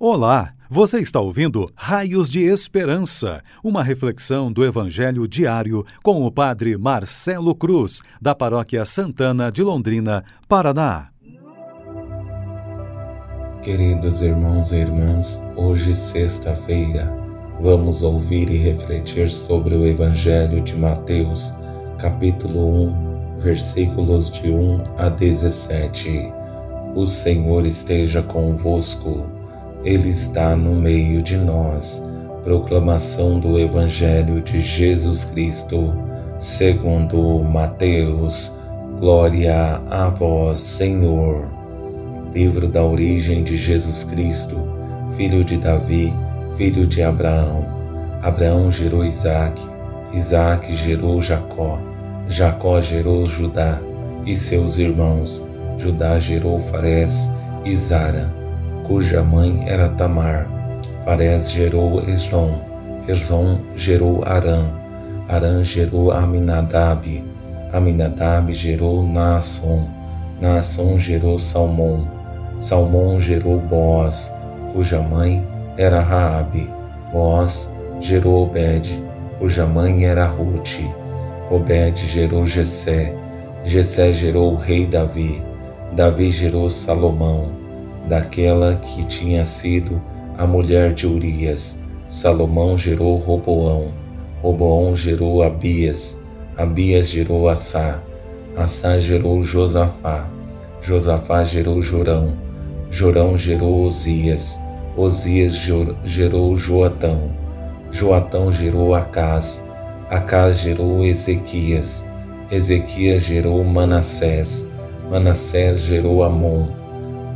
Olá, você está ouvindo Raios de Esperança, uma reflexão do Evangelho diário com o Padre Marcelo Cruz, da Paróquia Santana de Londrina, Paraná. Queridos irmãos e irmãs, hoje, sexta-feira, vamos ouvir e refletir sobre o Evangelho de Mateus, capítulo 1, versículos de 1 a 17. O Senhor esteja convosco. Ele está no meio de nós. Proclamação do Evangelho de Jesus Cristo, segundo Mateus. Glória a vós, Senhor. Livro da origem de Jesus Cristo, filho de Davi, filho de Abraão. Abraão gerou Isaque, Isaque gerou Jacó, Jacó gerou Judá e seus irmãos. Judá gerou Farés e Zara cuja mãe era Tamar. Farés gerou Esrom, Esrom gerou Arã, Arã gerou Aminadab, Aminadab gerou Naasson, Naasson gerou Salmão, Salmão gerou Boaz, cuja mãe era Raabe, Boaz gerou Obed, cuja mãe era Ruth, Obed gerou Jessé, Jessé gerou o rei Davi, Davi gerou Salomão, daquela que tinha sido a mulher de Urias. Salomão gerou Roboão, Roboão gerou Abias, Abias gerou Assá, Assá gerou Josafá, Josafá gerou Jorão, Jorão gerou Osias, Osias gerou Joatão, Joatão gerou Acás, Acás gerou Ezequias, Ezequias gerou Manassés, Manassés gerou Amon,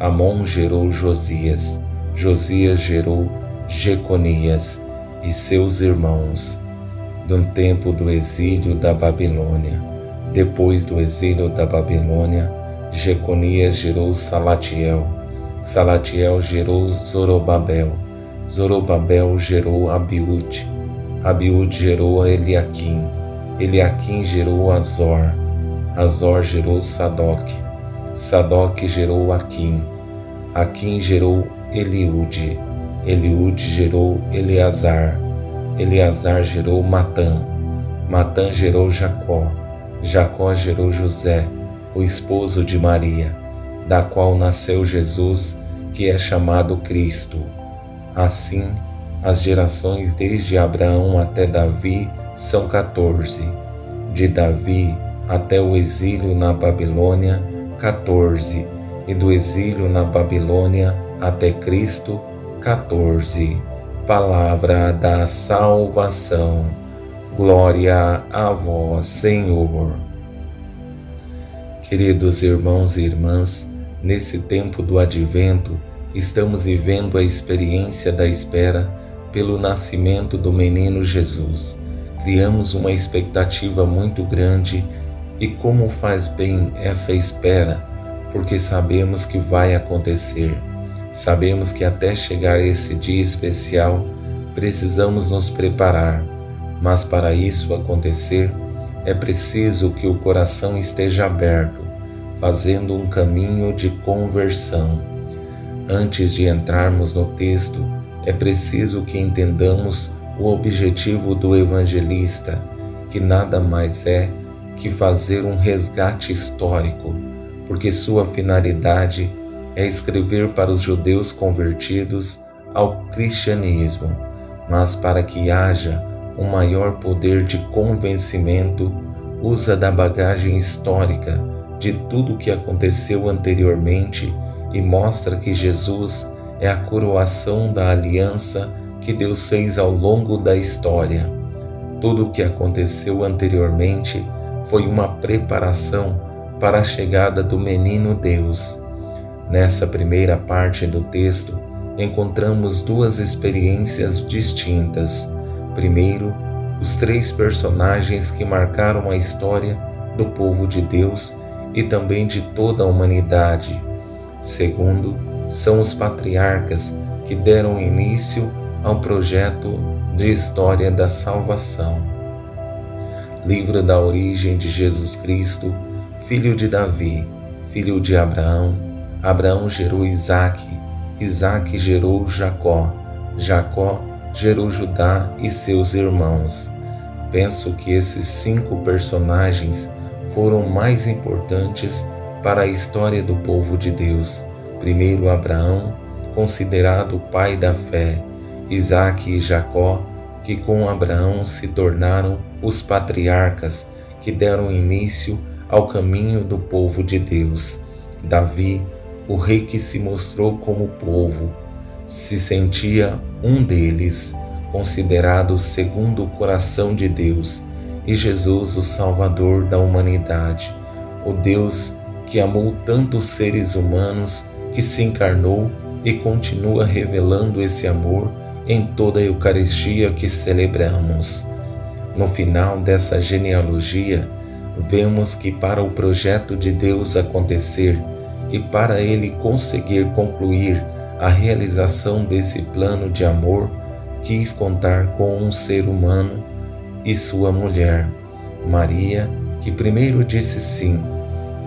Amon gerou Josias, Josias gerou Jeconias e seus irmãos. No tempo do exílio da Babilônia, depois do exílio da Babilônia, Jeconias gerou Salatiel, Salatiel gerou Zorobabel, Zorobabel gerou Abiúde, Abiúde gerou Eliaquim, Eliaquim gerou Azor, Azor gerou Sadoc, Sadoc gerou Aquim, Aquim gerou Eliude, Eliude gerou Eleazar, Eleazar gerou Matã, Matã gerou Jacó, Jacó gerou José, o esposo de Maria, da qual nasceu Jesus, que é chamado Cristo. Assim, as gerações desde Abraão até Davi são quatorze, de Davi até o exílio na Babilônia, 14 e do exílio na Babilônia até Cristo 14. Palavra da salvação. Glória a vós, Senhor. Queridos irmãos e irmãs, nesse tempo do advento, estamos vivendo a experiência da espera pelo nascimento do menino Jesus. Criamos uma expectativa muito grande e como faz bem essa espera, porque sabemos que vai acontecer. Sabemos que até chegar esse dia especial, precisamos nos preparar, mas para isso acontecer, é preciso que o coração esteja aberto, fazendo um caminho de conversão. Antes de entrarmos no texto, é preciso que entendamos o objetivo do evangelista, que nada mais é que fazer um resgate histórico, porque sua finalidade é escrever para os judeus convertidos ao cristianismo, mas para que haja um maior poder de convencimento, usa da bagagem histórica de tudo o que aconteceu anteriormente e mostra que Jesus é a coroação da aliança que Deus fez ao longo da história. Tudo o que aconteceu anteriormente foi uma preparação para a chegada do menino Deus. Nessa primeira parte do texto, encontramos duas experiências distintas. Primeiro, os três personagens que marcaram a história do povo de Deus e também de toda a humanidade. Segundo, são os patriarcas que deram início ao projeto de história da salvação livro da origem de Jesus Cristo, filho de Davi, filho de Abraão. Abraão gerou Isaque, Isaac gerou Jacó. Jacó gerou Judá e seus irmãos. Penso que esses cinco personagens foram mais importantes para a história do povo de Deus. Primeiro, Abraão, considerado pai da fé, Isaac e Jacó, que com Abraão se tornaram os patriarcas que deram início ao caminho do povo de Deus. Davi, o rei que se mostrou como povo, se sentia um deles, considerado segundo o coração de Deus, e Jesus, o Salvador da humanidade, o Deus que amou tantos seres humanos que se encarnou e continua revelando esse amor em toda a Eucaristia que celebramos. No final dessa genealogia, vemos que para o projeto de Deus acontecer e para ele conseguir concluir a realização desse plano de amor, quis contar com um ser humano e sua mulher, Maria, que primeiro disse sim,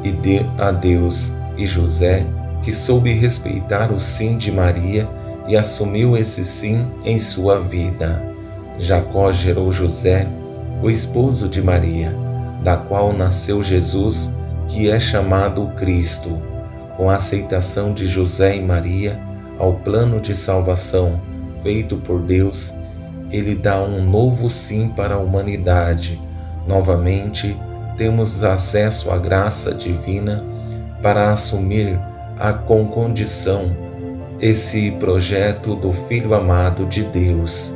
e de a Deus, e José, que soube respeitar o sim de Maria e assumiu esse sim em sua vida. Jacó gerou José, o esposo de Maria, da qual nasceu Jesus, que é chamado Cristo. Com a aceitação de José e Maria ao plano de salvação feito por Deus, ele dá um novo sim para a humanidade. Novamente, temos acesso à graça divina para assumir a com condição esse projeto do Filho amado de Deus.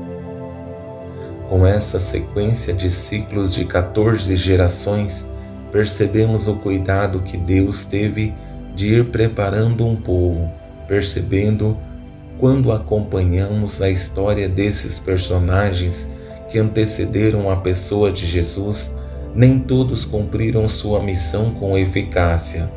Com essa sequência de ciclos de 14 gerações, percebemos o cuidado que Deus teve de ir preparando um povo, percebendo quando acompanhamos a história desses personagens que antecederam a pessoa de Jesus, nem todos cumpriram sua missão com eficácia,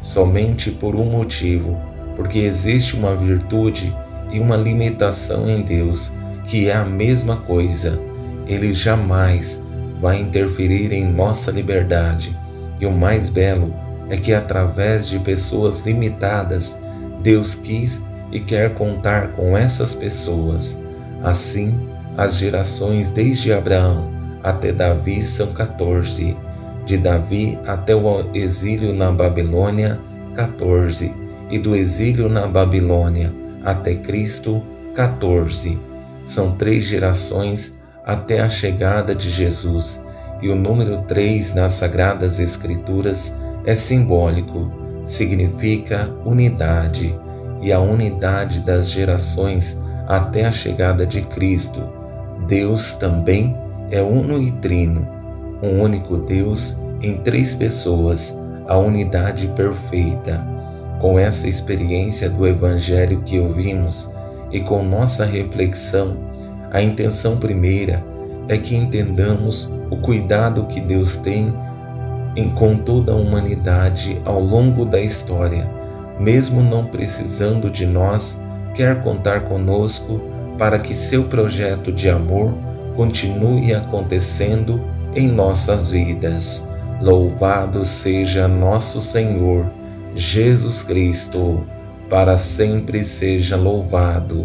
somente por um motivo porque existe uma virtude e uma limitação em Deus, que é a mesma coisa. Ele jamais vai interferir em nossa liberdade. E o mais belo é que através de pessoas limitadas, Deus quis e quer contar com essas pessoas. Assim, as gerações desde Abraão até Davi são 14, de Davi até o exílio na Babilônia, 14 e do exílio na Babilônia até Cristo, 14. São três gerações até a chegada de Jesus, e o número 3 nas Sagradas Escrituras é simbólico, significa unidade, e a unidade das gerações até a chegada de Cristo. Deus também é uno e trino, um único Deus em três pessoas, a unidade perfeita. Com essa experiência do Evangelho que ouvimos e com nossa reflexão, a intenção primeira é que entendamos o cuidado que Deus tem em, com toda a humanidade ao longo da história, mesmo não precisando de nós, quer contar conosco para que seu projeto de amor continue acontecendo em nossas vidas. Louvado seja nosso Senhor Jesus Cristo, para sempre seja louvado.